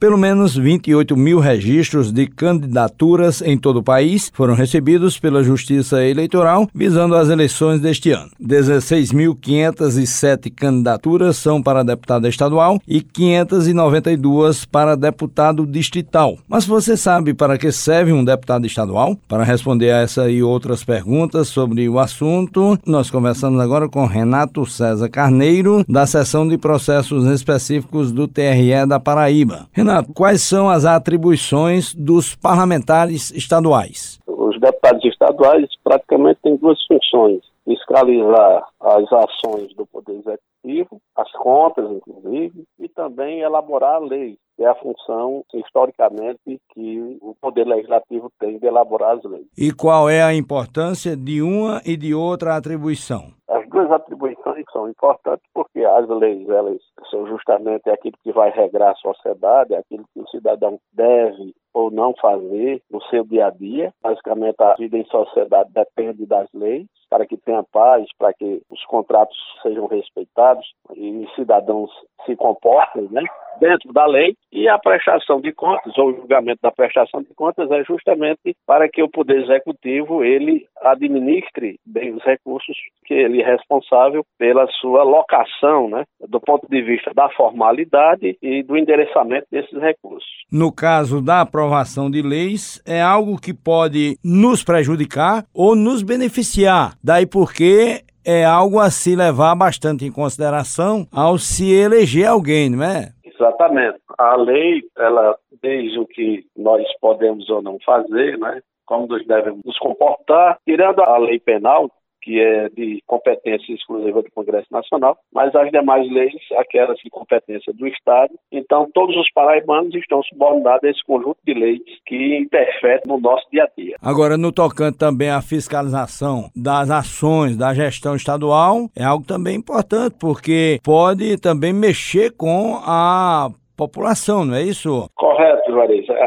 Pelo menos 28 mil registros de candidaturas em todo o país foram recebidos pela Justiça Eleitoral visando as eleições deste ano. 16.507 candidaturas são para deputado estadual e 592 para deputado distrital. Mas você sabe para que serve um deputado estadual? Para responder a essa e outras perguntas sobre o assunto, nós conversamos agora com Renato César Carneiro, da seção de processos específicos do TRE da Paraíba. Renato, quais são as atribuições dos parlamentares estaduais? Os deputados estaduais praticamente têm duas funções: fiscalizar as ações do Poder Executivo, as contas, inclusive, e também elaborar a lei, que é a função, historicamente, que o Poder Legislativo tem de elaborar as leis. E qual é a importância de uma e de outra atribuição? As duas atribuições são importantes porque as leis elas são justamente aquilo que vai regrar a sociedade, aquilo que o cidadão deve ou não fazer no seu dia a dia. Basicamente, a vida em sociedade depende das leis para que tenha paz, para que os contratos sejam respeitados e cidadãos se comportem né, dentro da lei. E a prestação de contas, ou o julgamento da prestação de contas, é justamente para que o Poder Executivo ele administre bem os recursos que ele é responsável pela sua locação, né, do ponto de vista da formalidade e do endereçamento desses recursos. No caso da aprovação de leis, é algo que pode nos prejudicar ou nos beneficiar. Daí porque é algo a se levar bastante em consideração ao se eleger alguém, não é? Exatamente. A lei, ela diz o que nós podemos ou não fazer, né? Como nós devemos nos comportar, tirando a lei penal, que é de competência exclusiva do Congresso Nacional, mas as demais leis, aquelas de competência do Estado. Então, todos os paraibanos estão subordinados a esse conjunto de leis que interferem no nosso dia a dia. Agora, no tocante também à fiscalização das ações da gestão estadual, é algo também importante, porque pode também mexer com a população, não é isso? Correto,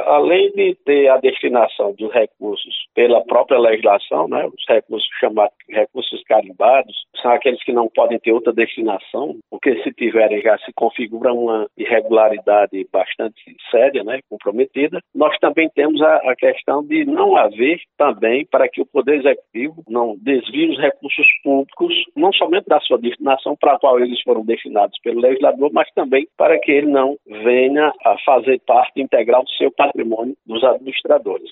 Além de ter a destinação dos recursos pela própria legislação, né, os recursos chamados recursos carimbados, são aqueles que não podem ter outra destinação, porque se tiverem já se configura uma irregularidade bastante séria, né, comprometida. Nós também temos a, a questão de não haver também para que o Poder Executivo não desvie os recursos públicos, não somente da sua destinação para a qual eles foram destinados pelo legislador, mas também para que ele não venha a fazer parte integral do seu patrimônio dos administradores.